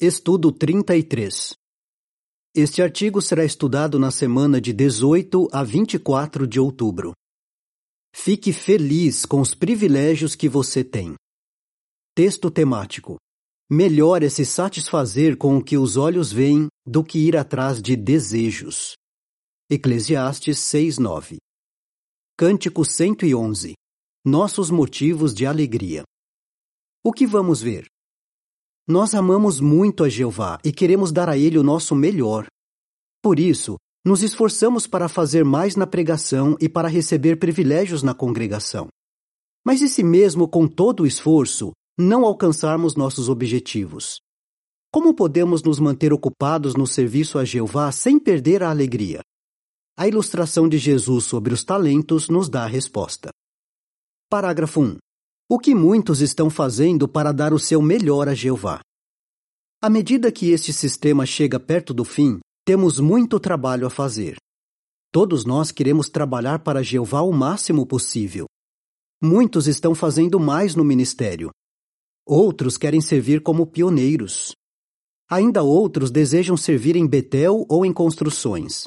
Estudo 33 Este artigo será estudado na semana de 18 a 24 de outubro. Fique feliz com os privilégios que você tem. Texto temático. Melhor é se satisfazer com o que os olhos veem do que ir atrás de desejos. Eclesiastes 6:9. Cântico 111. Nossos motivos de alegria. O que vamos ver? Nós amamos muito a Jeová e queremos dar a ele o nosso melhor. Por isso, nos esforçamos para fazer mais na pregação e para receber privilégios na congregação. Mas e se mesmo com todo o esforço, não alcançarmos nossos objetivos? Como podemos nos manter ocupados no serviço a Jeová sem perder a alegria? A ilustração de Jesus sobre os talentos nos dá a resposta. Parágrafo 1. O que muitos estão fazendo para dar o seu melhor a Jeová? À medida que este sistema chega perto do fim, temos muito trabalho a fazer. Todos nós queremos trabalhar para Jeová o máximo possível. Muitos estão fazendo mais no ministério. Outros querem servir como pioneiros. Ainda outros desejam servir em Betel ou em construções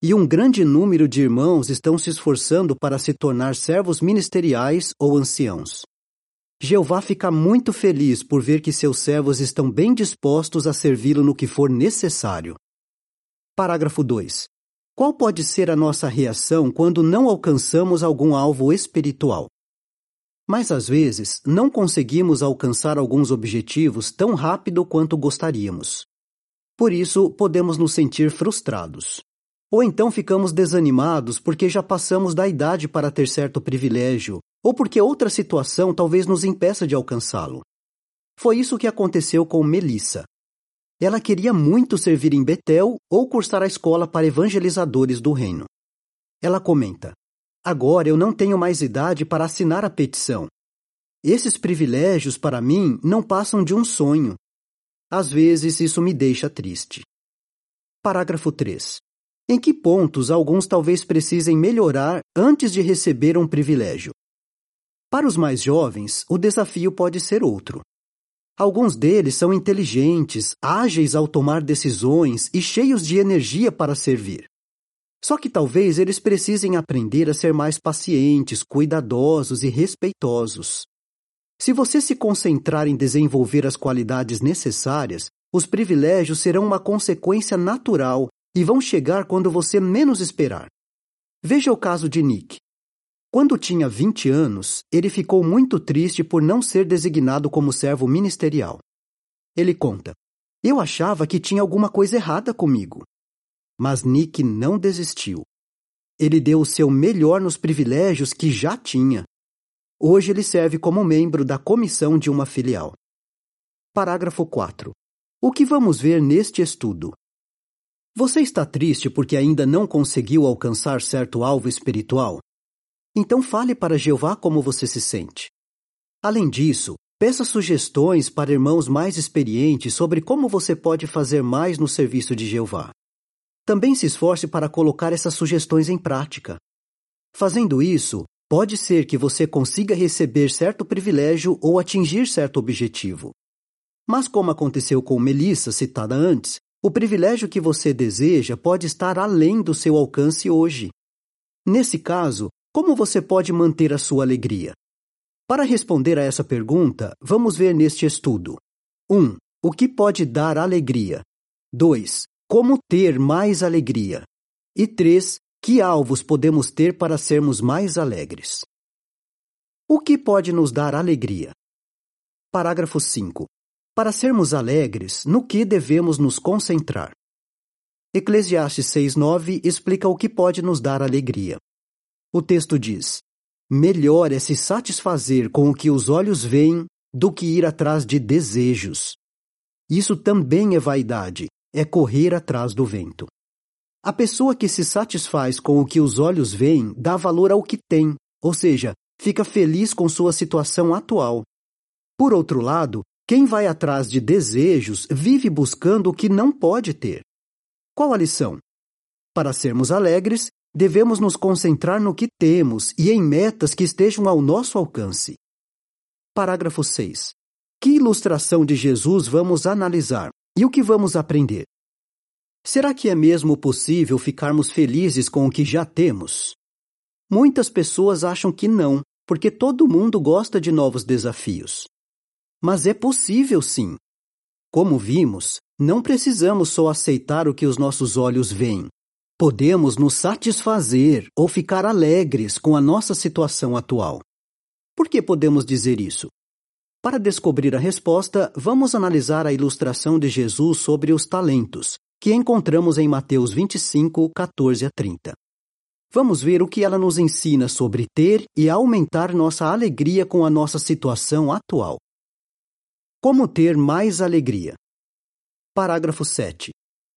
e um grande número de irmãos estão se esforçando para se tornar servos ministeriais ou anciãos. Jeová fica muito feliz por ver que seus servos estão bem dispostos a servi-lo no que for necessário. Parágrafo 2. Qual pode ser a nossa reação quando não alcançamos algum alvo espiritual? Mas às vezes não conseguimos alcançar alguns objetivos tão rápido quanto gostaríamos. Por isso, podemos nos sentir frustrados. Ou então ficamos desanimados porque já passamos da idade para ter certo privilégio, ou porque outra situação talvez nos impeça de alcançá-lo. Foi isso que aconteceu com Melissa. Ela queria muito servir em Betel ou cursar a escola para evangelizadores do reino. Ela comenta: Agora eu não tenho mais idade para assinar a petição. Esses privilégios, para mim, não passam de um sonho. Às vezes isso me deixa triste. Parágrafo 3. Em que pontos alguns talvez precisem melhorar antes de receber um privilégio? Para os mais jovens, o desafio pode ser outro. Alguns deles são inteligentes, ágeis ao tomar decisões e cheios de energia para servir. Só que talvez eles precisem aprender a ser mais pacientes, cuidadosos e respeitosos. Se você se concentrar em desenvolver as qualidades necessárias, os privilégios serão uma consequência natural e vão chegar quando você menos esperar. Veja o caso de Nick. Quando tinha 20 anos, ele ficou muito triste por não ser designado como servo ministerial. Ele conta: Eu achava que tinha alguma coisa errada comigo. Mas Nick não desistiu. Ele deu o seu melhor nos privilégios que já tinha. Hoje ele serve como membro da comissão de uma filial. Parágrafo 4. O que vamos ver neste estudo? Você está triste porque ainda não conseguiu alcançar certo alvo espiritual? Então fale para Jeová como você se sente. Além disso, peça sugestões para irmãos mais experientes sobre como você pode fazer mais no serviço de Jeová. Também se esforce para colocar essas sugestões em prática. Fazendo isso, pode ser que você consiga receber certo privilégio ou atingir certo objetivo. Mas, como aconteceu com Melissa, citada antes, o privilégio que você deseja pode estar além do seu alcance hoje. Nesse caso, como você pode manter a sua alegria? Para responder a essa pergunta, vamos ver neste estudo: 1. Um, o que pode dar alegria? 2. Como ter mais alegria? E 3. Que alvos podemos ter para sermos mais alegres? O que pode nos dar alegria? Parágrafo 5. Para sermos alegres, no que devemos nos concentrar? Eclesiastes 6,9 explica o que pode nos dar alegria. O texto diz: Melhor é se satisfazer com o que os olhos veem do que ir atrás de desejos. Isso também é vaidade, é correr atrás do vento. A pessoa que se satisfaz com o que os olhos veem dá valor ao que tem, ou seja, fica feliz com sua situação atual. Por outro lado, quem vai atrás de desejos vive buscando o que não pode ter. Qual a lição? Para sermos alegres, devemos nos concentrar no que temos e em metas que estejam ao nosso alcance. Parágrafo 6. Que ilustração de Jesus vamos analisar e o que vamos aprender? Será que é mesmo possível ficarmos felizes com o que já temos? Muitas pessoas acham que não, porque todo mundo gosta de novos desafios. Mas é possível sim. Como vimos, não precisamos só aceitar o que os nossos olhos veem. Podemos nos satisfazer ou ficar alegres com a nossa situação atual. Por que podemos dizer isso? Para descobrir a resposta, vamos analisar a ilustração de Jesus sobre os talentos, que encontramos em Mateus 25, 14 a 30. Vamos ver o que ela nos ensina sobre ter e aumentar nossa alegria com a nossa situação atual. Como ter mais alegria? Parágrafo 7.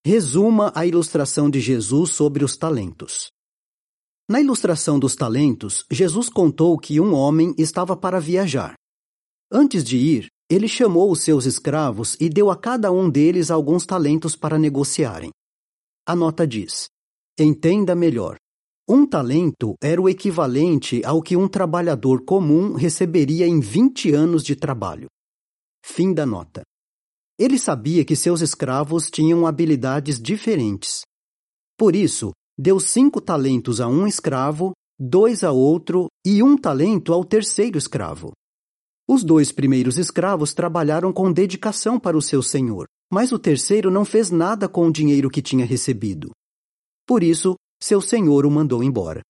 Resuma a ilustração de Jesus sobre os talentos. Na ilustração dos talentos, Jesus contou que um homem estava para viajar. Antes de ir, ele chamou os seus escravos e deu a cada um deles alguns talentos para negociarem. A nota diz: Entenda melhor. Um talento era o equivalente ao que um trabalhador comum receberia em 20 anos de trabalho. Fim da nota. Ele sabia que seus escravos tinham habilidades diferentes. Por isso, deu cinco talentos a um escravo, dois a outro e um talento ao terceiro escravo. Os dois primeiros escravos trabalharam com dedicação para o seu senhor, mas o terceiro não fez nada com o dinheiro que tinha recebido. Por isso, seu senhor o mandou embora.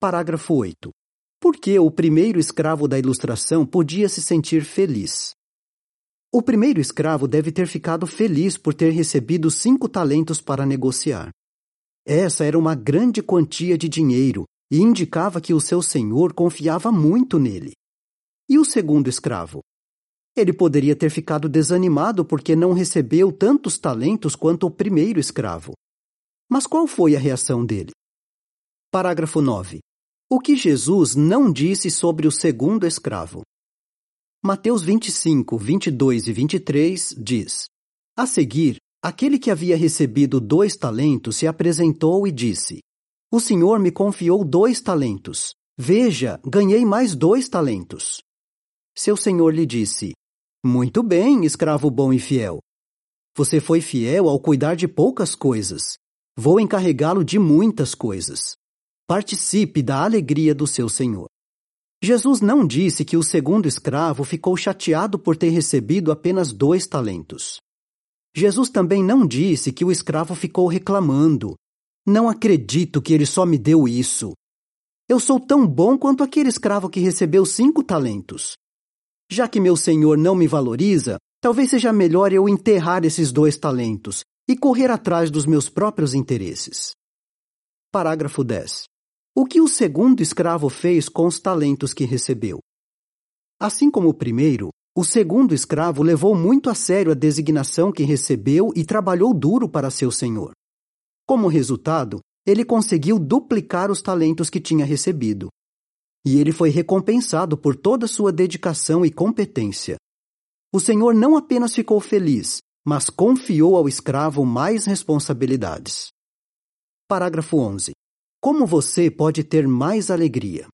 Parágrafo 8. Por que o primeiro escravo da ilustração podia se sentir feliz? O primeiro escravo deve ter ficado feliz por ter recebido cinco talentos para negociar. Essa era uma grande quantia de dinheiro e indicava que o seu senhor confiava muito nele. E o segundo escravo? Ele poderia ter ficado desanimado porque não recebeu tantos talentos quanto o primeiro escravo. Mas qual foi a reação dele? Parágrafo 9. O que Jesus não disse sobre o segundo escravo? Mateus 25, 22 e 23 diz: A seguir, aquele que havia recebido dois talentos se apresentou e disse: O Senhor me confiou dois talentos. Veja, ganhei mais dois talentos. Seu senhor lhe disse: Muito bem, escravo bom e fiel. Você foi fiel ao cuidar de poucas coisas. Vou encarregá-lo de muitas coisas. Participe da alegria do seu senhor. Jesus não disse que o segundo escravo ficou chateado por ter recebido apenas dois talentos. Jesus também não disse que o escravo ficou reclamando. Não acredito que ele só me deu isso. Eu sou tão bom quanto aquele escravo que recebeu cinco talentos. Já que meu senhor não me valoriza, talvez seja melhor eu enterrar esses dois talentos e correr atrás dos meus próprios interesses. Parágrafo 10. O que o segundo escravo fez com os talentos que recebeu? Assim como o primeiro, o segundo escravo levou muito a sério a designação que recebeu e trabalhou duro para seu senhor. Como resultado, ele conseguiu duplicar os talentos que tinha recebido e ele foi recompensado por toda sua dedicação e competência. O Senhor não apenas ficou feliz, mas confiou ao escravo mais responsabilidades. Parágrafo 11. Como você pode ter mais alegria?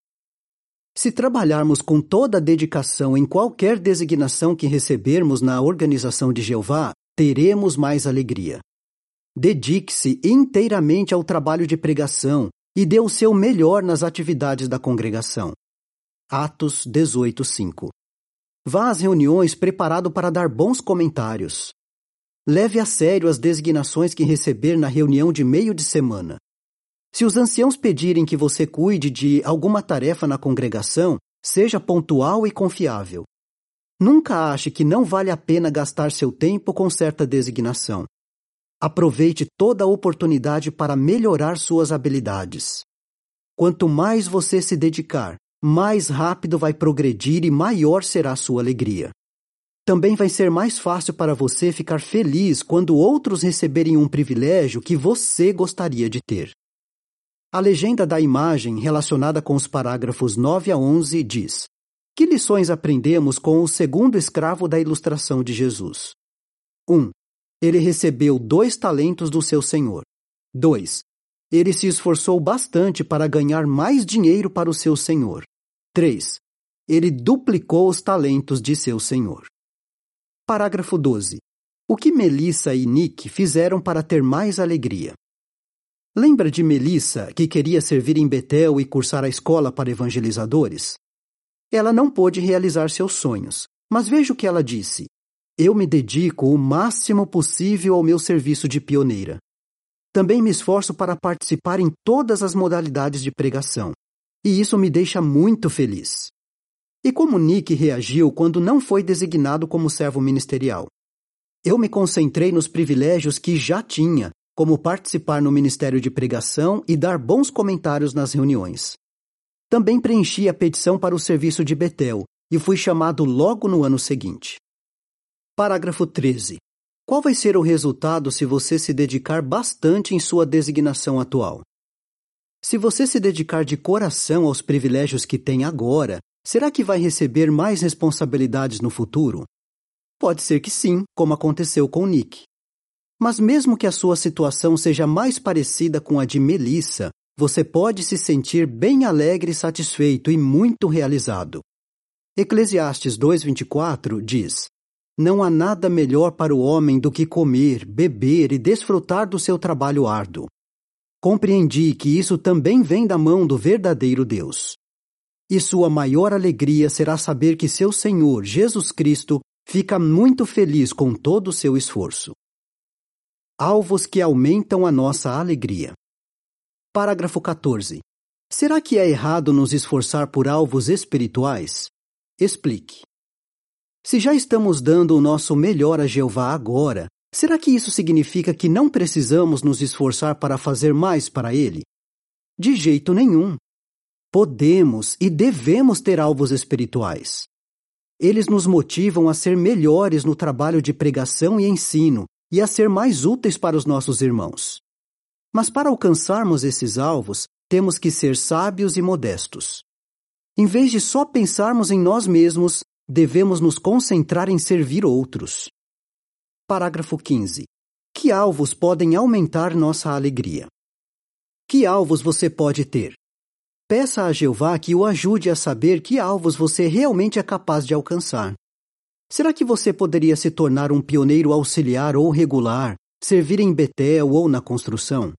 Se trabalharmos com toda a dedicação em qualquer designação que recebermos na organização de Jeová, teremos mais alegria. Dedique-se inteiramente ao trabalho de pregação, e dê o seu melhor nas atividades da congregação. Atos 18:5. Vá às reuniões preparado para dar bons comentários. Leve a sério as designações que receber na reunião de meio de semana. Se os anciãos pedirem que você cuide de alguma tarefa na congregação, seja pontual e confiável. Nunca ache que não vale a pena gastar seu tempo com certa designação. Aproveite toda a oportunidade para melhorar suas habilidades. Quanto mais você se dedicar, mais rápido vai progredir e maior será sua alegria. Também vai ser mais fácil para você ficar feliz quando outros receberem um privilégio que você gostaria de ter. A legenda da imagem relacionada com os parágrafos 9 a 11 diz: Que lições aprendemos com o segundo escravo da ilustração de Jesus? 1. Um, ele recebeu dois talentos do seu senhor. 2. Ele se esforçou bastante para ganhar mais dinheiro para o seu senhor. 3. Ele duplicou os talentos de seu senhor. Parágrafo 12. O que Melissa e Nick fizeram para ter mais alegria? Lembra de Melissa, que queria servir em Betel e cursar a escola para evangelizadores? Ela não pôde realizar seus sonhos, mas veja o que ela disse. Eu me dedico o máximo possível ao meu serviço de pioneira. Também me esforço para participar em todas as modalidades de pregação, e isso me deixa muito feliz. E como Nick reagiu quando não foi designado como servo ministerial? Eu me concentrei nos privilégios que já tinha, como participar no ministério de pregação e dar bons comentários nas reuniões. Também preenchi a petição para o serviço de Betel e fui chamado logo no ano seguinte. Parágrafo 13. Qual vai ser o resultado se você se dedicar bastante em sua designação atual? Se você se dedicar de coração aos privilégios que tem agora, será que vai receber mais responsabilidades no futuro? Pode ser que sim, como aconteceu com Nick. Mas mesmo que a sua situação seja mais parecida com a de Melissa, você pode se sentir bem alegre satisfeito e muito realizado. Eclesiastes 2:24 diz: Não há nada melhor para o homem do que comer, beber e desfrutar do seu trabalho árduo. Compreendi que isso também vem da mão do verdadeiro Deus. E sua maior alegria será saber que seu Senhor, Jesus Cristo, fica muito feliz com todo o seu esforço. Alvos que aumentam a nossa alegria. Parágrafo 14. Será que é errado nos esforçar por alvos espirituais? Explique. Se já estamos dando o nosso melhor a Jeová agora, será que isso significa que não precisamos nos esforçar para fazer mais para Ele? De jeito nenhum. Podemos e devemos ter alvos espirituais. Eles nos motivam a ser melhores no trabalho de pregação e ensino e a ser mais úteis para os nossos irmãos. Mas para alcançarmos esses alvos, temos que ser sábios e modestos. Em vez de só pensarmos em nós mesmos, devemos nos concentrar em servir outros. Parágrafo 15. Que alvos podem aumentar nossa alegria? Que alvos você pode ter? Peça a Jeová que o ajude a saber que alvos você realmente é capaz de alcançar. Será que você poderia se tornar um pioneiro auxiliar ou regular, servir em Betel ou na construção?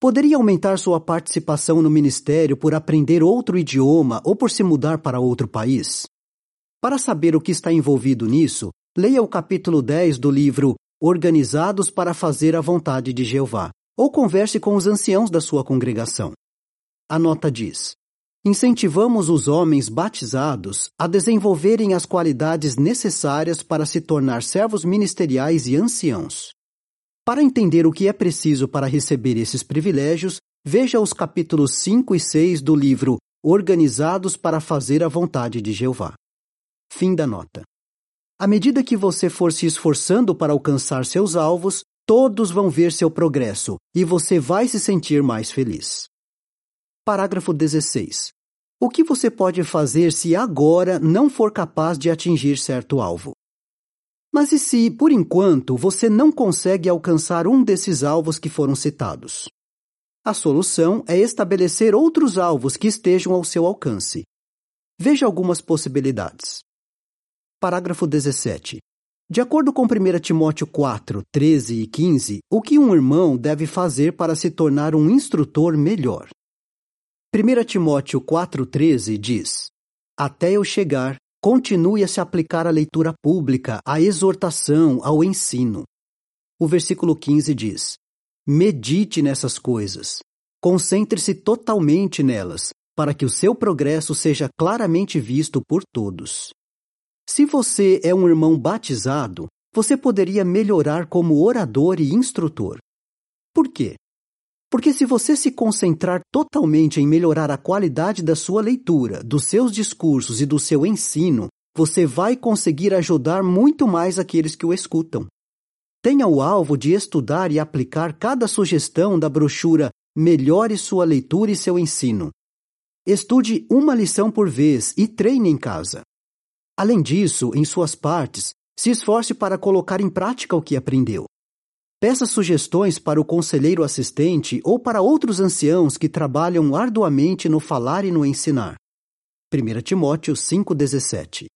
Poderia aumentar sua participação no ministério por aprender outro idioma ou por se mudar para outro país? Para saber o que está envolvido nisso, leia o capítulo 10 do livro Organizados para Fazer a Vontade de Jeová, ou converse com os anciãos da sua congregação. A nota diz: Incentivamos os homens batizados a desenvolverem as qualidades necessárias para se tornar servos ministeriais e anciãos. Para entender o que é preciso para receber esses privilégios, veja os capítulos 5 e 6 do livro Organizados para Fazer a Vontade de Jeová. Fim da nota. À medida que você for se esforçando para alcançar seus alvos, todos vão ver seu progresso e você vai se sentir mais feliz. Parágrafo 16. O que você pode fazer se agora não for capaz de atingir certo alvo? Mas e se, por enquanto, você não consegue alcançar um desses alvos que foram citados? A solução é estabelecer outros alvos que estejam ao seu alcance. Veja algumas possibilidades. Parágrafo 17. De acordo com 1 Timóteo 4, 13 e 15, o que um irmão deve fazer para se tornar um instrutor melhor? 1 Timóteo 4,13 diz: Até eu chegar, continue a se aplicar à leitura pública, à exortação, ao ensino. O versículo 15 diz: Medite nessas coisas, concentre-se totalmente nelas, para que o seu progresso seja claramente visto por todos. Se você é um irmão batizado, você poderia melhorar como orador e instrutor. Por quê? Porque se você se concentrar totalmente em melhorar a qualidade da sua leitura, dos seus discursos e do seu ensino, você vai conseguir ajudar muito mais aqueles que o escutam. Tenha o alvo de estudar e aplicar cada sugestão da brochura Melhore sua leitura e seu ensino. Estude uma lição por vez e treine em casa. Além disso, em suas partes, se esforce para colocar em prática o que aprendeu. Peça sugestões para o conselheiro assistente ou para outros anciãos que trabalham arduamente no falar e no ensinar. 1 Timóteo 5,17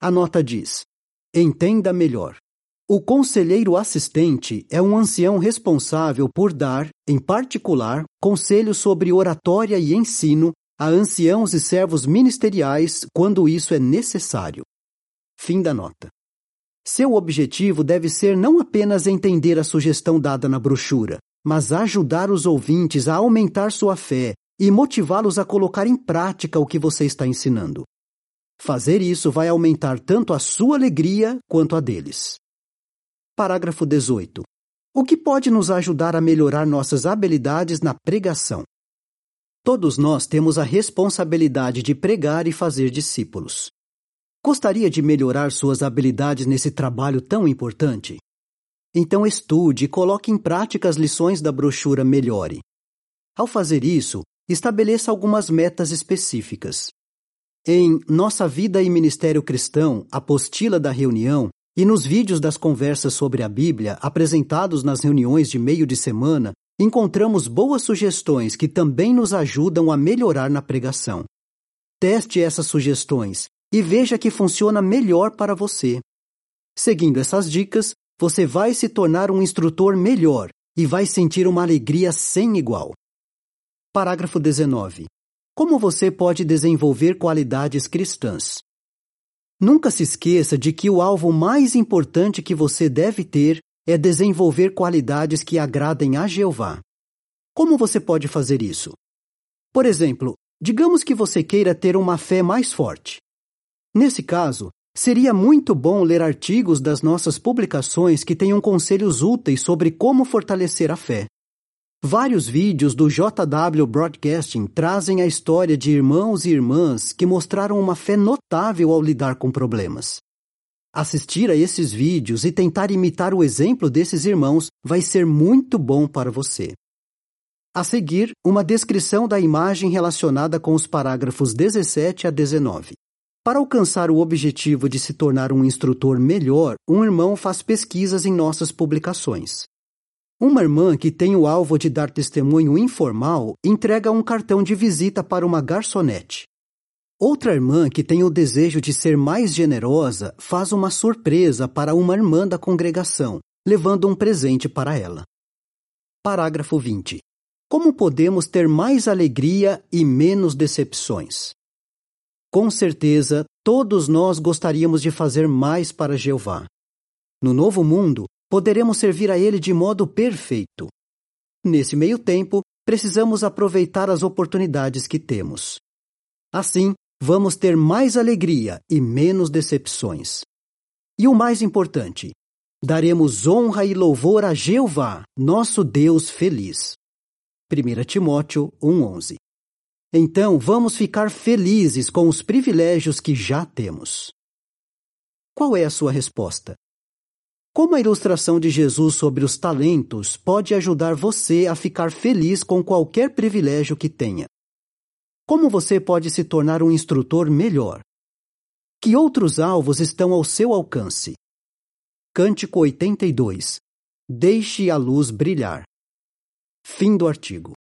A nota diz: Entenda melhor. O conselheiro assistente é um ancião responsável por dar, em particular, conselhos sobre oratória e ensino a anciãos e servos ministeriais quando isso é necessário. Fim da nota. Seu objetivo deve ser não apenas entender a sugestão dada na brochura, mas ajudar os ouvintes a aumentar sua fé e motivá-los a colocar em prática o que você está ensinando. Fazer isso vai aumentar tanto a sua alegria quanto a deles. Parágrafo 18. O que pode nos ajudar a melhorar nossas habilidades na pregação? Todos nós temos a responsabilidade de pregar e fazer discípulos. Gostaria de melhorar suas habilidades nesse trabalho tão importante? Então estude e coloque em prática as lições da brochura Melhore. Ao fazer isso, estabeleça algumas metas específicas. Em Nossa Vida e Ministério Cristão, apostila da reunião, e nos vídeos das conversas sobre a Bíblia apresentados nas reuniões de meio de semana, encontramos boas sugestões que também nos ajudam a melhorar na pregação. Teste essas sugestões e veja que funciona melhor para você. Seguindo essas dicas, você vai se tornar um instrutor melhor e vai sentir uma alegria sem igual. Parágrafo 19. Como você pode desenvolver qualidades cristãs? Nunca se esqueça de que o alvo mais importante que você deve ter é desenvolver qualidades que agradem a Jeová. Como você pode fazer isso? Por exemplo, digamos que você queira ter uma fé mais forte. Nesse caso, seria muito bom ler artigos das nossas publicações que tenham conselhos úteis sobre como fortalecer a fé. Vários vídeos do JW Broadcasting trazem a história de irmãos e irmãs que mostraram uma fé notável ao lidar com problemas. Assistir a esses vídeos e tentar imitar o exemplo desses irmãos vai ser muito bom para você. A seguir, uma descrição da imagem relacionada com os parágrafos 17 a 19. Para alcançar o objetivo de se tornar um instrutor melhor, um irmão faz pesquisas em nossas publicações. Uma irmã que tem o alvo de dar testemunho informal entrega um cartão de visita para uma garçonete. Outra irmã que tem o desejo de ser mais generosa faz uma surpresa para uma irmã da congregação, levando um presente para ela. Parágrafo 20. Como podemos ter mais alegria e menos decepções? Com certeza, todos nós gostaríamos de fazer mais para Jeová. No novo mundo, poderemos servir a Ele de modo perfeito. Nesse meio tempo, precisamos aproveitar as oportunidades que temos. Assim, vamos ter mais alegria e menos decepções. E o mais importante, daremos honra e louvor a Jeová, nosso Deus feliz. 1 Timóteo 1,11 Então vamos ficar felizes com os privilégios que já temos. Qual é a sua resposta? Como a ilustração de Jesus sobre os talentos pode ajudar você a ficar feliz com qualquer privilégio que tenha? Como você pode se tornar um instrutor melhor? Que outros alvos estão ao seu alcance? Cântico 82 Deixe a luz brilhar. Fim do artigo.